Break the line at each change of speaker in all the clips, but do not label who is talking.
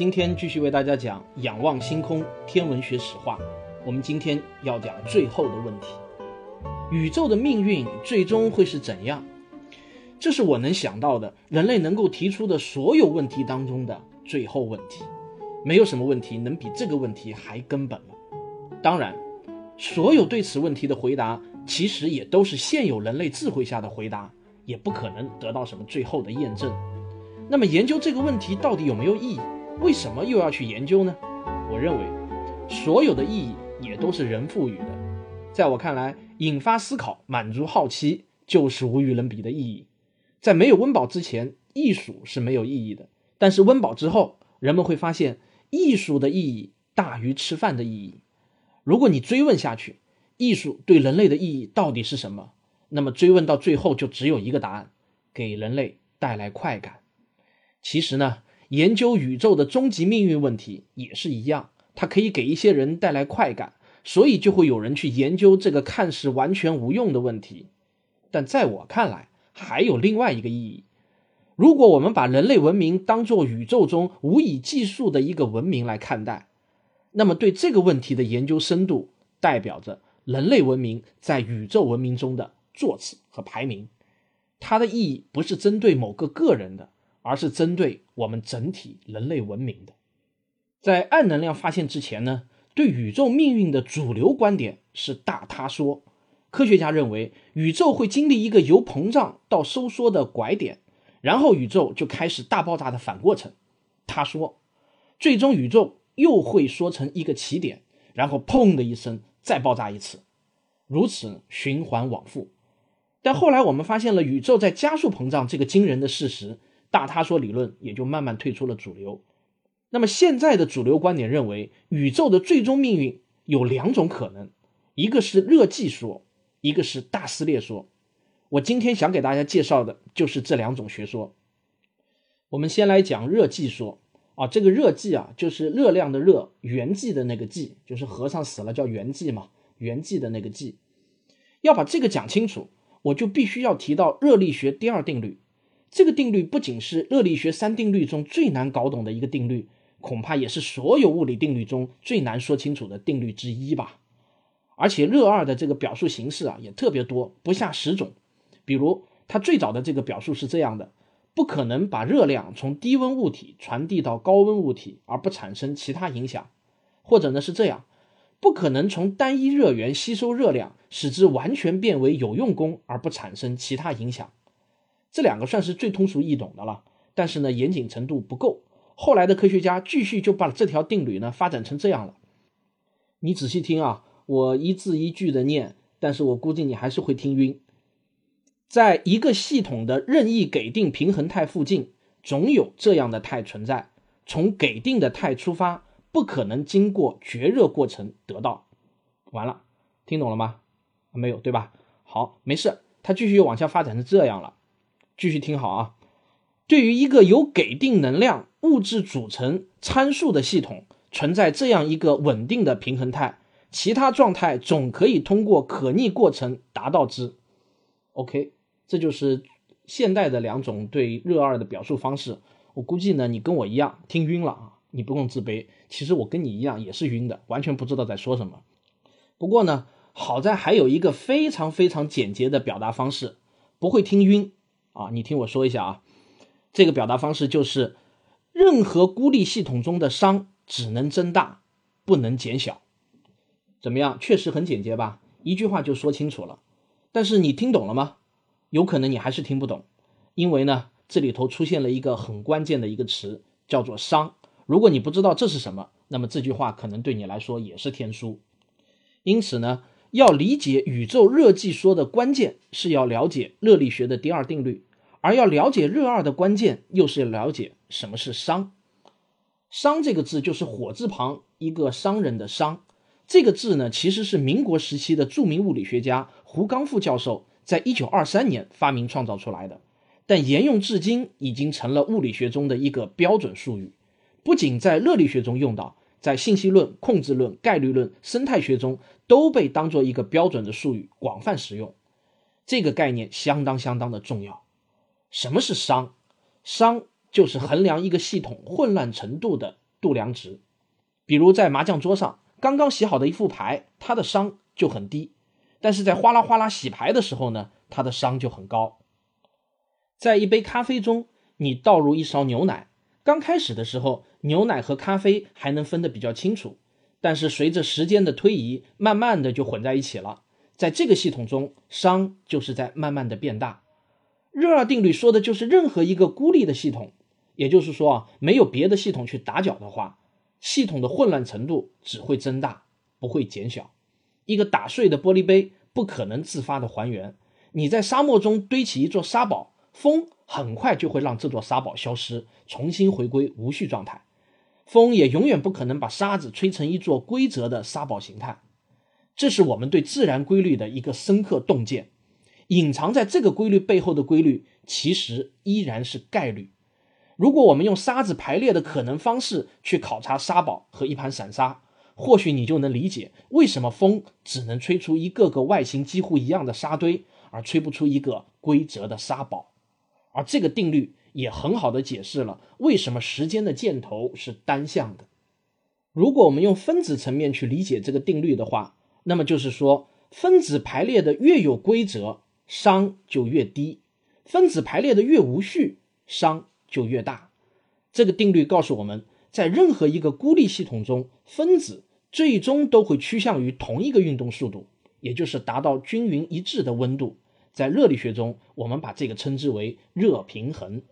今天继续为大家讲仰望星空天文学史话。我们今天要讲最后的问题：宇宙的命运最终会是怎样？这是我能想到的人类能够提出的所有问题当中的最后问题。没有什么问题能比这个问题还根本了。当然，所有对此问题的回答，其实也都是现有人类智慧下的回答，也不可能得到什么最后的验证。那么研究这个问题到底有没有意义？为什么又要去研究呢？我认为，所有的意义也都是人赋予的。在我看来，引发思考、满足好奇，就是无与伦比的意义。在没有温饱之前，艺术是没有意义的；但是温饱之后，人们会发现，艺术的意义大于吃饭的意义。如果你追问下去，艺术对人类的意义到底是什么？那么追问到最后，就只有一个答案：给人类带来快感。其实呢，研究宇宙的终极命运问题也是一样，它可以给一些人带来快感，所以就会有人去研究这个看似完全无用的问题。但在我看来，还有另外一个意义。如果我们把人类文明当做宇宙中无以计数的一个文明来看待，那么对这个问题的研究深度，代表着人类文明在宇宙文明中的座次和排名。它的意义不是针对某个个人的。而是针对我们整体人类文明的。在暗能量发现之前呢，对宇宙命运的主流观点是大塌缩。科学家认为，宇宙会经历一个由膨胀到收缩的拐点，然后宇宙就开始大爆炸的反过程，塌缩，最终宇宙又会缩成一个起点，然后砰的一声再爆炸一次，如此循环往复。但后来我们发现了宇宙在加速膨胀这个惊人的事实。大他说理论也就慢慢退出了主流。那么现在的主流观点认为，宇宙的最终命运有两种可能，一个是热寂说，一个是大撕裂说。我今天想给大家介绍的就是这两种学说。我们先来讲热寂说啊，这个热寂啊，就是热量的热，圆寂的那个寂，就是和尚死了叫圆寂嘛，圆寂的那个寂。要把这个讲清楚，我就必须要提到热力学第二定律。这个定律不仅是热力学三定律中最难搞懂的一个定律，恐怕也是所有物理定律中最难说清楚的定律之一吧。而且热二的这个表述形式啊也特别多，不下十种。比如，它最早的这个表述是这样的：不可能把热量从低温物体传递到高温物体而不产生其他影响。或者呢是这样：不可能从单一热源吸收热量，使之完全变为有用功而不产生其他影响。这两个算是最通俗易懂的了，但是呢，严谨程度不够。后来的科学家继续就把这条定律呢发展成这样了。你仔细听啊，我一字一句的念，但是我估计你还是会听晕。在一个系统的任意给定平衡态附近，总有这样的态存在。从给定的态出发，不可能经过绝热过程得到。完了，听懂了吗？没有，对吧？好，没事。它继续往下发展成这样了。继续听好啊！对于一个由给定能量物质组成参数的系统，存在这样一个稳定的平衡态，其他状态总可以通过可逆过程达到之。OK，这就是现代的两种对热二的表述方式。我估计呢，你跟我一样听晕了啊！你不用自卑，其实我跟你一样也是晕的，完全不知道在说什么。不过呢，好在还有一个非常非常简洁的表达方式，不会听晕。啊，你听我说一下啊，这个表达方式就是，任何孤立系统中的熵只能增大，不能减小。怎么样？确实很简洁吧？一句话就说清楚了。但是你听懂了吗？有可能你还是听不懂，因为呢，这里头出现了一个很关键的一个词，叫做熵。如果你不知道这是什么，那么这句话可能对你来说也是天书。因此呢。要理解宇宙热寂说的关键是要了解热力学的第二定律，而要了解热二的关键又是了解什么是熵。熵这个字就是火字旁一个商人的商。这个字呢，其实是民国时期的著名物理学家胡刚复教授在一九二三年发明创造出来的，但沿用至今已经成了物理学中的一个标准术语，不仅在热力学中用到，在信息论、控制论、概率论、生态学中都被当做一个标准的术语广泛使用。这个概念相当相当的重要。什么是商？商就是衡量一个系统混乱程度的度量值，比如在麻将桌上。刚刚洗好的一副牌，它的商就很低；但是在哗啦哗啦洗牌的时候呢，它的商就很高。在一杯咖啡中，你倒入一勺牛奶，刚开始的时候，牛奶和咖啡还能分得比较清楚，但是随着时间的推移，慢慢的就混在一起了。在这个系统中，熵就是在慢慢的变大。热二定律说的就是任何一个孤立的系统，也就是说啊，没有别的系统去打搅的话。系统的混乱程度只会增大，不会减小。一个打碎的玻璃杯不可能自发的还原。你在沙漠中堆起一座沙堡，风很快就会让这座沙堡消失，重新回归无序状态。风也永远不可能把沙子吹成一座规则的沙堡形态。这是我们对自然规律的一个深刻洞见。隐藏在这个规律背后的规律，其实依然是概率。如果我们用沙子排列的可能方式去考察沙堡和一盘散沙，或许你就能理解为什么风只能吹出一个个外形几乎一样的沙堆，而吹不出一个规则的沙堡。而这个定律也很好的解释了为什么时间的箭头是单向的。如果我们用分子层面去理解这个定律的话，那么就是说，分子排列的越有规则，熵就越低；分子排列的越无序，熵。就越大。这个定律告诉我们，在任何一个孤立系统中，分子最终都会趋向于同一个运动速度，也就是达到均匀一致的温度。在热力学中，我们把这个称之为热平衡。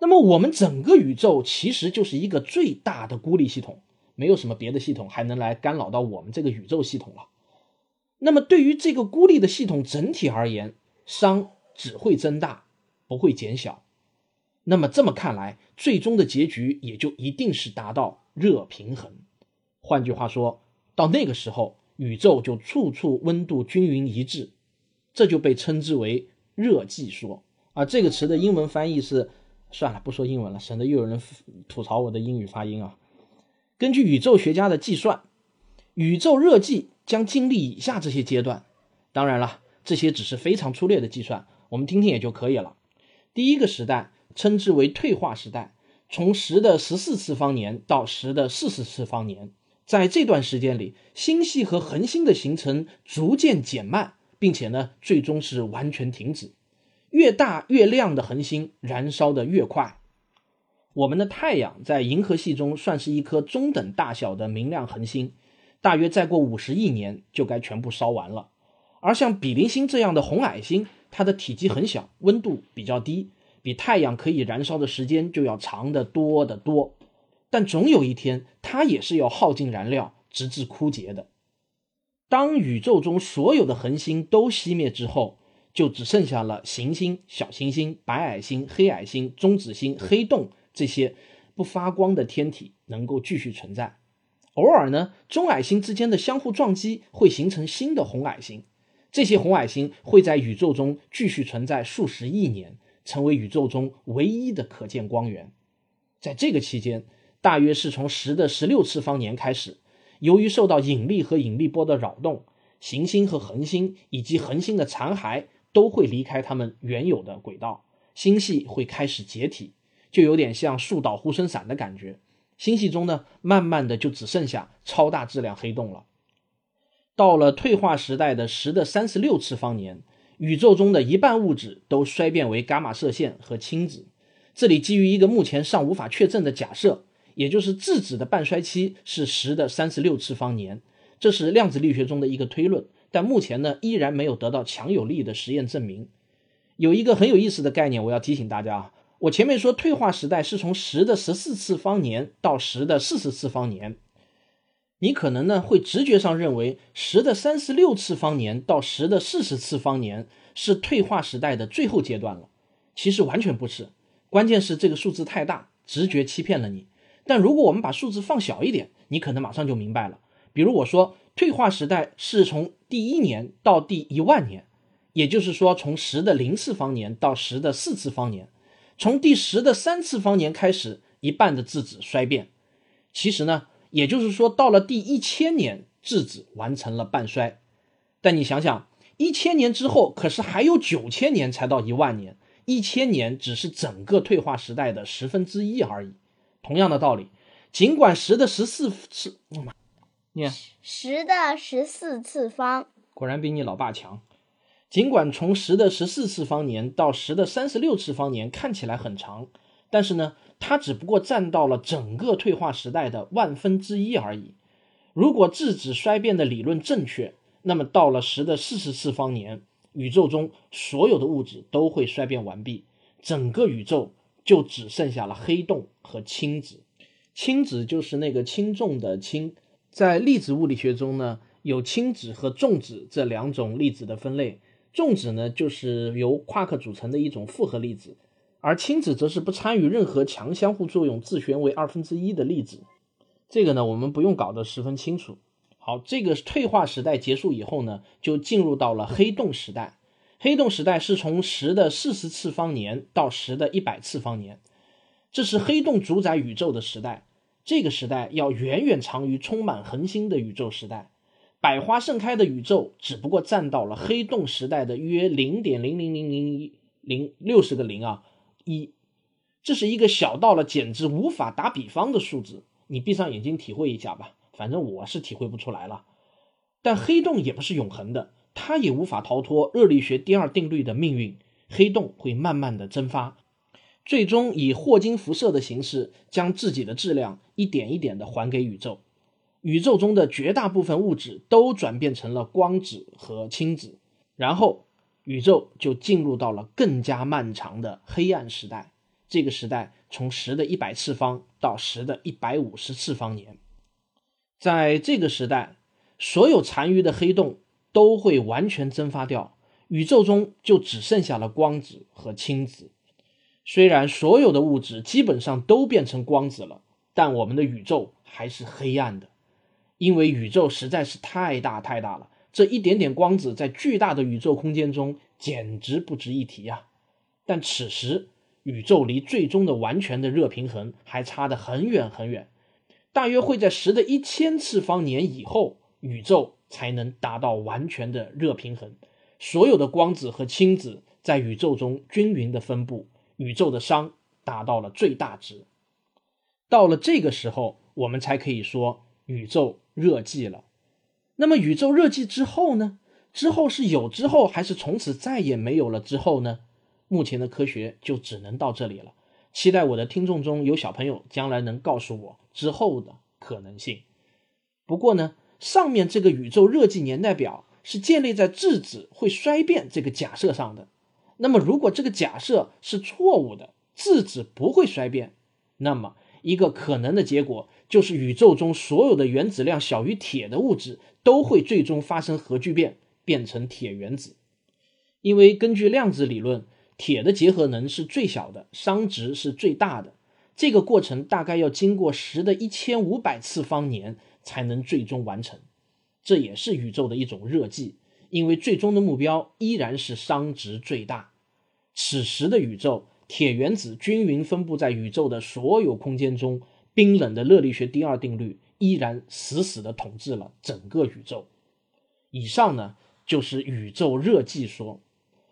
那么，我们整个宇宙其实就是一个最大的孤立系统，没有什么别的系统还能来干扰到我们这个宇宙系统了。那么，对于这个孤立的系统整体而言，熵只会增大，不会减小。那么这么看来，最终的结局也就一定是达到热平衡。换句话说，到那个时候，宇宙就处处温度均匀一致，这就被称之为热寂说啊。这个词的英文翻译是……算了，不说英文了，省得又有人吐槽我的英语发音啊。根据宇宙学家的计算，宇宙热寂将经历以下这些阶段。当然了，这些只是非常粗略的计算，我们听听也就可以了。第一个时代。称之为退化时代，从十的十四次方年到十的四十次方年，在这段时间里，星系和恒星的形成逐渐减慢，并且呢，最终是完全停止。越大越亮的恒星燃烧的越快。我们的太阳在银河系中算是一颗中等大小的明亮恒星，大约再过五十亿年就该全部烧完了。而像比邻星这样的红矮星，它的体积很小，温度比较低。比太阳可以燃烧的时间就要长得多得多，但总有一天，它也是要耗尽燃料，直至枯竭的。当宇宙中所有的恒星都熄灭之后，就只剩下了行星、小行星、白矮星、黑矮星、中子星、黑洞这些不发光的天体能够继续存在。偶尔呢，中矮星之间的相互撞击会形成新的红矮星，这些红矮星会在宇宙中继续存在数十亿年。成为宇宙中唯一的可见光源，在这个期间，大约是从十的十六次方年开始，由于受到引力和引力波的扰动，行星和恒星以及恒星的残骸都会离开它们原有的轨道，星系会开始解体，就有点像树倒猢狲散的感觉。星系中呢，慢慢的就只剩下超大质量黑洞了。到了退化时代的十的三十六次方年。宇宙中的一半物质都衰变为伽马射线和氢子。这里基于一个目前尚无法确证的假设，也就是质子的半衰期是十的三十六次方年。这是量子力学中的一个推论，但目前呢依然没有得到强有力的实验证明。有一个很有意思的概念，我要提醒大家啊，我前面说退化时代是从十的十四次方年到十的四十次方年。你可能呢会直觉上认为十的三十六次方年到十的四十次方年是退化时代的最后阶段了，其实完全不是。关键是这个数字太大，直觉欺骗了你。但如果我们把数字放小一点，你可能马上就明白了。比如我说退化时代是从第一年到第一万年，也就是说从十的零次方年到十的四次方年，从第十的三次方年开始，一半的质子衰变。其实呢，也就是说到了第一千年，质子完成了半衰。但你想想，一千年之后，可是还有九千年才到一万年，一千年只是整个退化时代的十分之一而已。同样的道理，尽管十的十四次，念
十的十四次方，
果然比你老爸强。尽管从十的十四次方年到十的三十六次方年看起来很长，但是呢，它只不过占到了整个退化时代的万分之一而已。如果质子衰变的理论正确，那么到了十的四十次方年，宇宙中所有的物质都会衰变完毕，整个宇宙。就只剩下了黑洞和氢子，氢子就是那个轻重的氢。在粒子物理学中呢，有氢子和重子这两种粒子的分类。重子呢，就是由夸克组成的一种复合粒子，而氢子则是不参与任何强相互作用、自旋为二分之一的粒子。这个呢，我们不用搞得十分清楚。好，这个退化时代结束以后呢，就进入到了黑洞时代。黑洞时代是从十的四十次方年到十的一百次方年，这是黑洞主宰宇宙的时代。这个时代要远远长于充满恒星的宇宙时代。百花盛开的宇宙只不过占到了黑洞时代的约零点零零零零一零六十个零啊一，这是一个小到了简直无法打比方的数字。你闭上眼睛体会一下吧，反正我是体会不出来了。但黑洞也不是永恒的。它也无法逃脱热力学第二定律的命运，黑洞会慢慢的蒸发，最终以霍金辐射的形式将自己的质量一点一点的还给宇宙。宇宙中的绝大部分物质都转变成了光子和氢子，然后宇宙就进入到了更加漫长的黑暗时代。这个时代从十的一百次方到十的一百五十次方年，在这个时代，所有残余的黑洞。都会完全蒸发掉，宇宙中就只剩下了光子和氢子。虽然所有的物质基本上都变成光子了，但我们的宇宙还是黑暗的，因为宇宙实在是太大太大了。这一点点光子在巨大的宇宙空间中简直不值一提呀！但此时，宇宙离最终的完全的热平衡还差得很远很远，大约会在十的一千次方年以后，宇宙。才能达到完全的热平衡，所有的光子和氢子在宇宙中均匀的分布，宇宙的熵达到了最大值。到了这个时候，我们才可以说宇宙热寂了。那么，宇宙热寂之后呢？之后是有之后，还是从此再也没有了之后呢？目前的科学就只能到这里了。期待我的听众中有小朋友将来能告诉我之后的可能性。不过呢？上面这个宇宙热寂年代表是建立在质子会衰变这个假设上的。那么，如果这个假设是错误的，质子不会衰变，那么一个可能的结果就是宇宙中所有的原子量小于铁的物质都会最终发生核聚变，变成铁原子。因为根据量子理论，铁的结合能是最小的，熵值是最大的。这个过程大概要经过十的一千五百次方年。才能最终完成，这也是宇宙的一种热寂，因为最终的目标依然是熵值最大。此时的宇宙，铁原子均匀分布在宇宙的所有空间中，冰冷的热力学第二定律依然死死地统治了整个宇宙。以上呢，就是宇宙热寂说。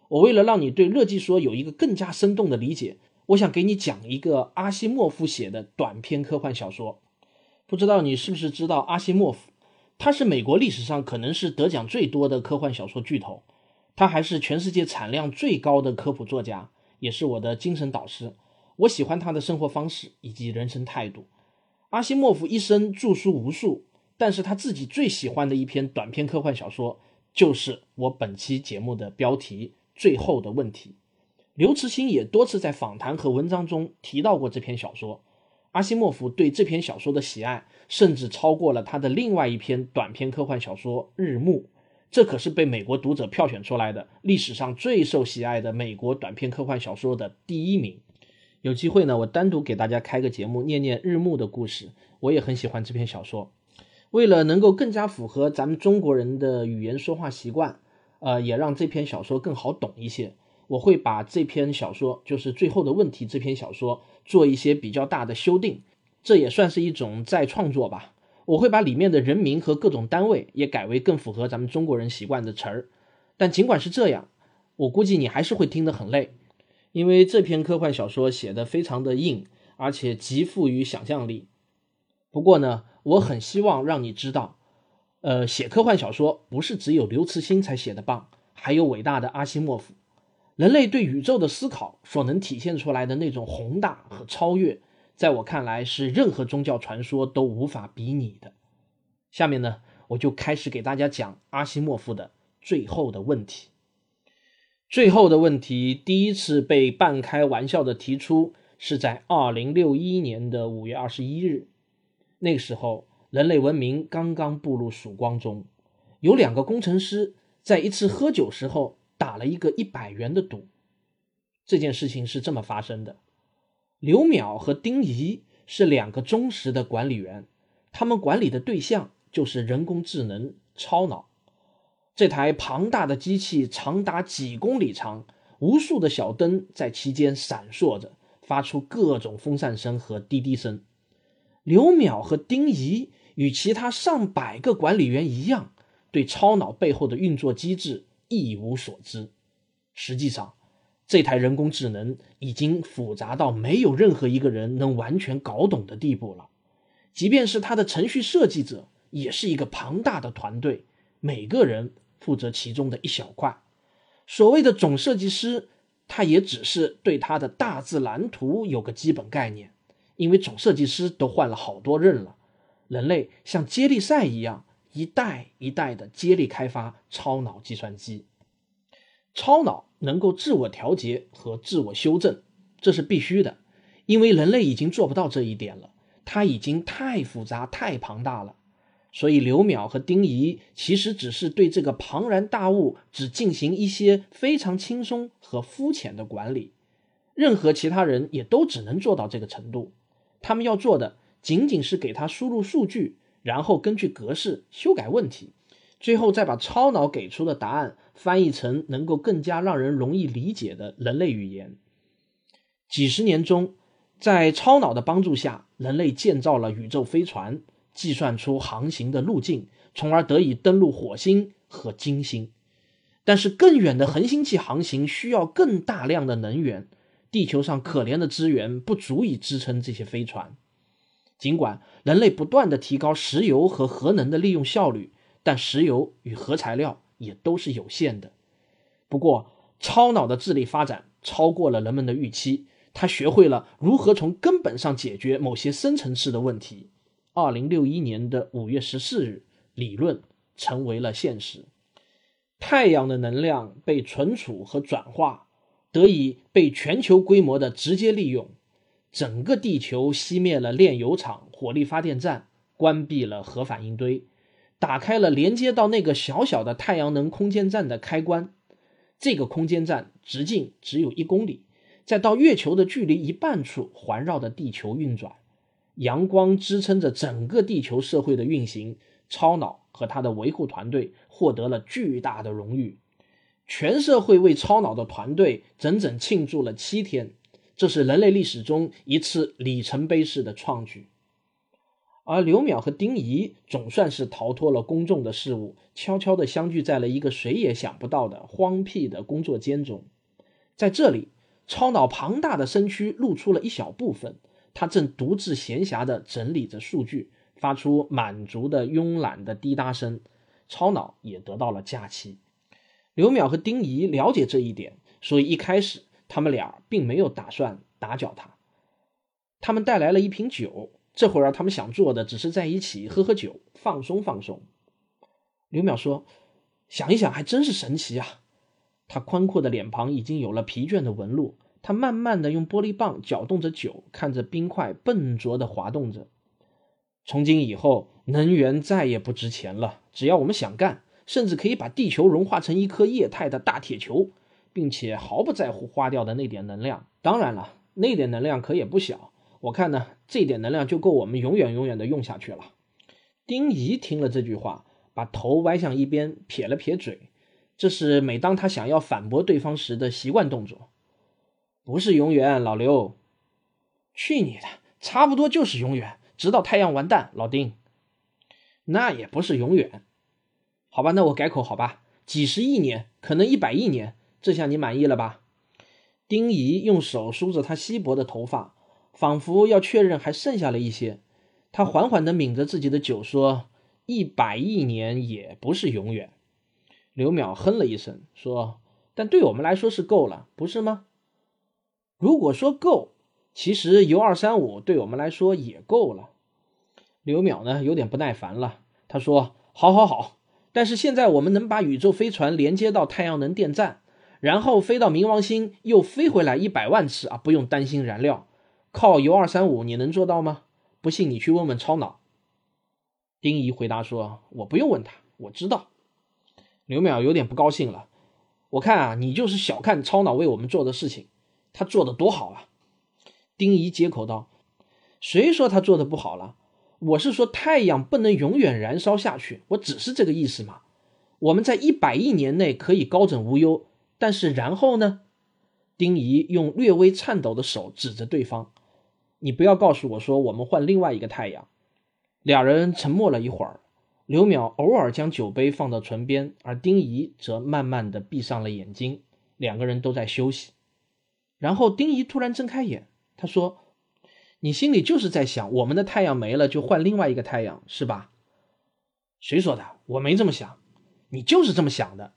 我为了让你对热寂说有一个更加生动的理解，我想给你讲一个阿西莫夫写的短篇科幻小说。不知道你是不是知道阿西莫夫？他是美国历史上可能是得奖最多的科幻小说巨头，他还是全世界产量最高的科普作家，也是我的精神导师。我喜欢他的生活方式以及人生态度。阿西莫夫一生著书无数，但是他自己最喜欢的一篇短篇科幻小说，就是我本期节目的标题《最后的问题》。刘慈欣也多次在访谈和文章中提到过这篇小说。阿西莫夫对这篇小说的喜爱，甚至超过了他的另外一篇短篇科幻小说《日暮》，这可是被美国读者票选出来的历史上最受喜爱的美国短篇科幻小说的第一名。有机会呢，我单独给大家开个节目，念念日暮的故事。我也很喜欢这篇小说。为了能够更加符合咱们中国人的语言说话习惯，呃，也让这篇小说更好懂一些，我会把这篇小说，就是《最后的问题》这篇小说做一些比较大的修订，这也算是一种再创作吧。我会把里面的人名和各种单位也改为更符合咱们中国人习惯的词儿。但尽管是这样，我估计你还是会听得很累。因为这篇科幻小说写的非常的硬，而且极富于想象力。不过呢，我很希望让你知道，呃，写科幻小说不是只有刘慈欣才写的棒，还有伟大的阿西莫夫。人类对宇宙的思考所能体现出来的那种宏大和超越，在我看来是任何宗教传说都无法比拟的。下面呢，我就开始给大家讲阿西莫夫的最后的问题。最后的问题第一次被半开玩笑的提出，是在二零六一年的五月二十一日。那个时候，人类文明刚刚步入曙光中，有两个工程师在一次喝酒时候打了一个一百元的赌。这件事情是这么发生的：刘淼和丁仪是两个忠实的管理员，他们管理的对象就是人工智能超脑。这台庞大的机器长达几公里长，无数的小灯在其间闪烁着，发出各种风扇声和滴滴声。刘淼和丁仪与其他上百个管理员一样，对超脑背后的运作机制一无所知。实际上，这台人工智能已经复杂到没有任何一个人能完全搞懂的地步了。即便是它的程序设计者，也是一个庞大的团队，每个人。负责其中的一小块，所谓的总设计师，他也只是对他的大致蓝图有个基本概念。因为总设计师都换了好多任了，人类像接力赛一样，一代一代的接力开发超脑计算机。超脑能够自我调节和自我修正，这是必须的，因为人类已经做不到这一点了，它已经太复杂、太庞大了。所以，刘淼和丁仪其实只是对这个庞然大物只进行一些非常轻松和肤浅的管理，任何其他人也都只能做到这个程度。他们要做的仅仅是给他输入数据，然后根据格式修改问题，最后再把超脑给出的答案翻译成能够更加让人容易理解的人类语言。几十年中，在超脑的帮助下，人类建造了宇宙飞船。计算出航行的路径，从而得以登陆火星和金星。但是，更远的恒星系航行需要更大量的能源，地球上可怜的资源不足以支撑这些飞船。尽管人类不断的提高石油和核能的利用效率，但石油与核材料也都是有限的。不过，超脑的智力发展超过了人们的预期，他学会了如何从根本上解决某些深层次的问题。二零六一年的五月十四日，理论成为了现实。太阳的能量被存储和转化，得以被全球规模的直接利用。整个地球熄灭了炼油厂、火力发电站，关闭了核反应堆，打开了连接到那个小小的太阳能空间站的开关。这个空间站直径只有一公里，在到月球的距离一半处环绕着地球运转。阳光支撑着整个地球社会的运行，超脑和他的维护团队获得了巨大的荣誉。全社会为超脑的团队整整庆祝了七天，这是人类历史中一次里程碑式的创举。而刘淼和丁仪总算是逃脱了公众的事物，悄悄地相聚在了一个谁也想不到的荒僻的工作间中。在这里，超脑庞大的身躯露出了一小部分。他正独自闲暇地整理着数据，发出满足的慵懒的滴答声。超脑也得到了假期。刘淼和丁仪了解这一点，所以一开始他们俩并没有打算打搅他。他们带来了一瓶酒，这会儿他们想做的只是在一起喝喝酒，放松放松。刘淼说：“想一想，还真是神奇啊！”他宽阔的脸庞已经有了疲倦的纹路。他慢慢的用玻璃棒搅动着酒，看着冰块笨拙的滑动着。从今以后，能源再也不值钱了。只要我们想干，甚至可以把地球融化成一颗液态的大铁球，并且毫不在乎花掉的那点能量。当然了，那点能量可也不小。我看呢，这点能量就够我们永远永远的用下去了。丁仪听了这句话，把头歪向一边，撇了撇嘴，这是每当他想要反驳对方时的习惯动作。不是永远，老刘。去你的，差不多就是永远，直到太阳完蛋。老丁，那也不是永远。好吧，那我改口好吧，几十亿年，可能一百亿年，这下你满意了吧？丁仪用手梳着他稀薄的头发。仿佛要确认还剩下了一些，他缓缓地抿着自己的酒，说：“一百亿年也不是永远。”刘淼哼了一声，说：“但对我们来说是够了，不是吗？如果说够，其实铀二三五对我们来说也够了。”刘淼呢，有点不耐烦了，他说：“好，好，好，但是现在我们能把宇宙飞船连接到太阳能电站，然后飞到冥王星，又飞回来一百万次啊，不用担心燃料。”靠铀二三五，你能做到吗？不信你去问问超脑。丁仪回答说：“我不用问他，我知道。”刘淼有点不高兴了。我看啊，你就是小看超脑为我们做的事情，他做的多好啊！丁仪接口道：“谁说他做的不好了？我是说太阳不能永远燃烧下去，我只是这个意思嘛。我们在一百亿年内可以高枕无忧，但是然后呢？”丁仪用略微颤抖的手指着对方。你不要告诉我说我们换另外一个太阳。两人沉默了一会儿，刘淼偶尔将酒杯放到唇边，而丁仪则慢慢的闭上了眼睛。两个人都在休息。然后丁仪突然睁开眼，他说：“你心里就是在想，我们的太阳没了就换另外一个太阳，是吧？”谁说的？我没这么想，你就是这么想的。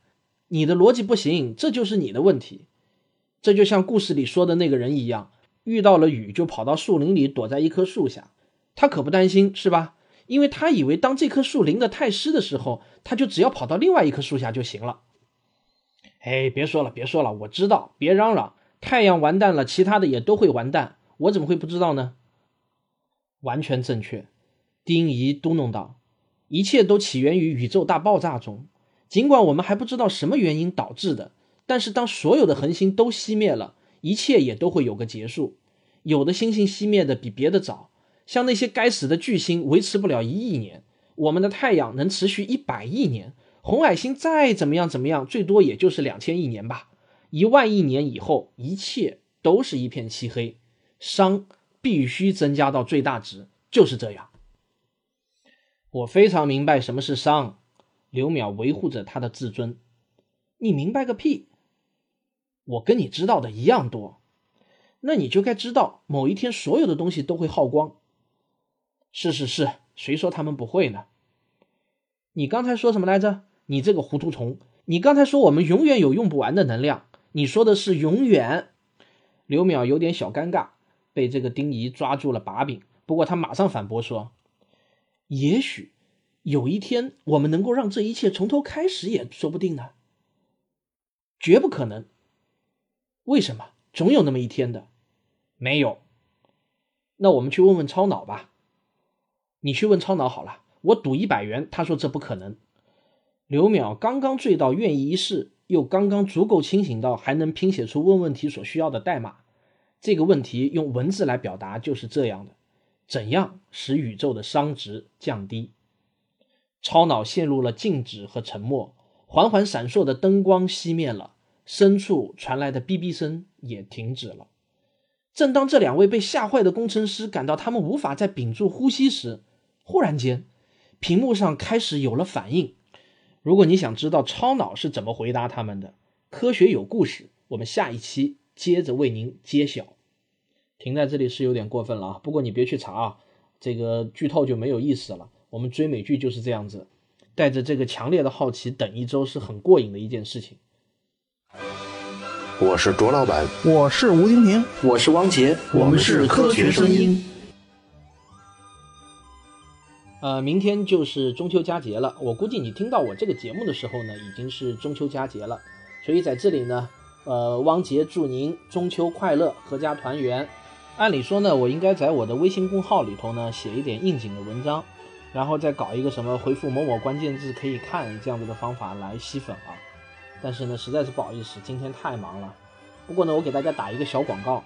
你的逻辑不行，这就是你的问题。这就像故事里说的那个人一样。遇到了雨，就跑到树林里躲在一棵树下。他可不担心，是吧？因为他以为当这棵树淋得太湿的时候，他就只要跑到另外一棵树下就行了。哎，别说了，别说了，我知道，别嚷嚷。太阳完蛋了，其他的也都会完蛋。我怎么会不知道呢？完全正确，丁仪嘟哝道：“一切都起源于宇宙大爆炸中，尽管我们还不知道什么原因导致的。但是当所有的恒星都熄灭了。”一切也都会有个结束，有的星星熄灭的比别的早，像那些该死的巨星维持不了一亿年，我们的太阳能持续一百亿年，红矮星再怎么样怎么样，最多也就是两千亿年吧。一万亿年以后，一切都是一片漆黑，熵必须增加到最大值，就是这样。我非常明白什么是熵，刘淼维护着他的自尊，你明白个屁！我跟你知道的一样多，那你就该知道，某一天所有的东西都会耗光。是是是，谁说他们不会呢？你刚才说什么来着？你这个糊涂虫！你刚才说我们永远有用不完的能量，你说的是永远。刘淼有点小尴尬，被这个丁仪抓住了把柄。不过他马上反驳说：“也许有一天我们能够让这一切从头开始，也说不定呢。绝不可能。”为什么总有那么一天的？没有。那我们去问问超脑吧。你去问超脑好了，我赌一百元，他说这不可能。刘淼刚刚醉到愿意一试，又刚刚足够清醒到还能拼写出问问题所需要的代码。这个问题用文字来表达就是这样的：怎样使宇宙的熵值降低？超脑陷入了静止和沉默，缓缓闪烁的灯光熄灭了。深处传来的哔哔声也停止了。正当这两位被吓坏的工程师感到他们无法再屏住呼吸时，忽然间，屏幕上开始有了反应。如果你想知道超脑是怎么回答他们的，科学有故事，我们下一期接着为您揭晓。停在这里是有点过分了啊，不过你别去查啊，这个剧透就没有意思了。我们追美剧就是这样子，带着这个强烈的好奇等一周是很过瘾的一件事情。
我是卓老板，
我是吴婷婷，
我是汪杰，
我们是科学声音。
呃，明天就是中秋佳节了，我估计你听到我这个节目的时候呢，已经是中秋佳节了。所以在这里呢，呃，汪杰祝您中秋快乐，阖家团圆。按理说呢，我应该在我的微信公号里头呢写一点应景的文章，然后再搞一个什么回复某某关键字可以看这样子的方法来吸粉啊。但是呢，实在是不好意思，今天太忙了。不过呢，我给大家打一个小广告，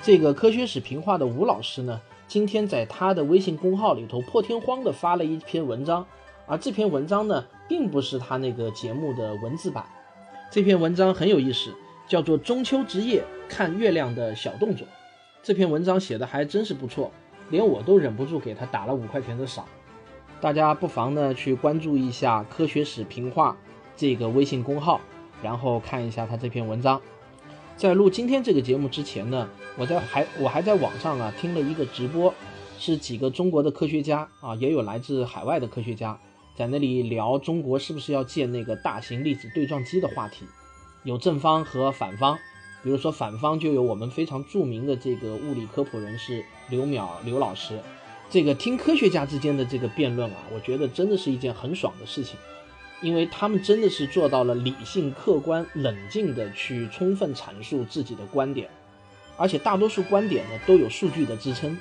这个科学史评话的吴老师呢，今天在他的微信公号里头破天荒的发了一篇文章，而这篇文章呢，并不是他那个节目的文字版。这篇文章很有意思，叫做《中秋之夜看月亮的小动作》。这篇文章写的还真是不错，连我都忍不住给他打了五块钱的赏。大家不妨呢去关注一下“科学史评话”这个微信公号，然后看一下他这篇文章。在录今天这个节目之前呢，我在还我还在网上啊听了一个直播，是几个中国的科学家啊，也有来自海外的科学家，在那里聊中国是不是要建那个大型粒子对撞机的话题，有正方和反方。比如说反方就有我们非常著名的这个物理科普人士刘淼刘老师，这个听科学家之间的这个辩论啊，我觉得真的是一件很爽的事情。因为他们真的是做到了理性、客观、冷静的去充分阐述自己的观点，而且大多数观点呢都有数据的支撑。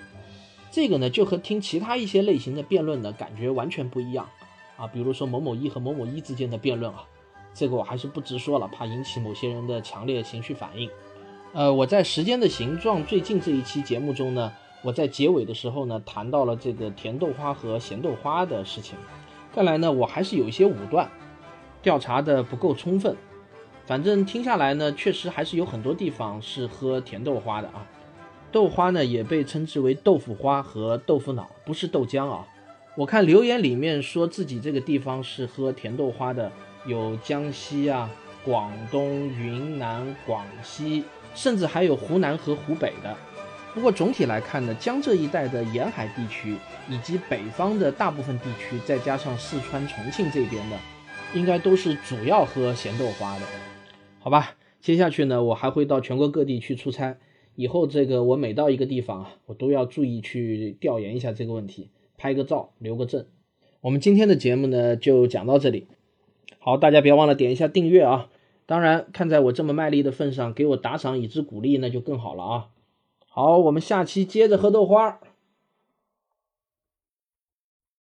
这个呢就和听其他一些类型的辩论呢感觉完全不一样啊。比如说某某一和某某一之间的辩论啊，这个我还是不直说了，怕引起某些人的强烈情绪反应。呃，我在《时间的形状》最近这一期节目中呢，我在结尾的时候呢谈到了这个甜豆花和咸豆花的事情。看来呢，我还是有一些武断，调查的不够充分。反正听下来呢，确实还是有很多地方是喝甜豆花的啊。豆花呢也被称之为豆腐花和豆腐脑，不是豆浆啊。我看留言里面说自己这个地方是喝甜豆花的，有江西啊、广东、云南、广西，甚至还有湖南和湖北的。不过总体来看呢，江浙一带的沿海地区以及北方的大部分地区，再加上四川、重庆这边的，应该都是主要喝咸豆花的，好吧？接下去呢，我还会到全国各地去出差，以后这个我每到一个地方啊，我都要注意去调研一下这个问题，拍个照留个证。我们今天的节目呢就讲到这里，好，大家别忘了点一下订阅啊！当然，看在我这么卖力的份上，给我打赏以资鼓励，那就更好了啊！好，我们下期接着喝豆花。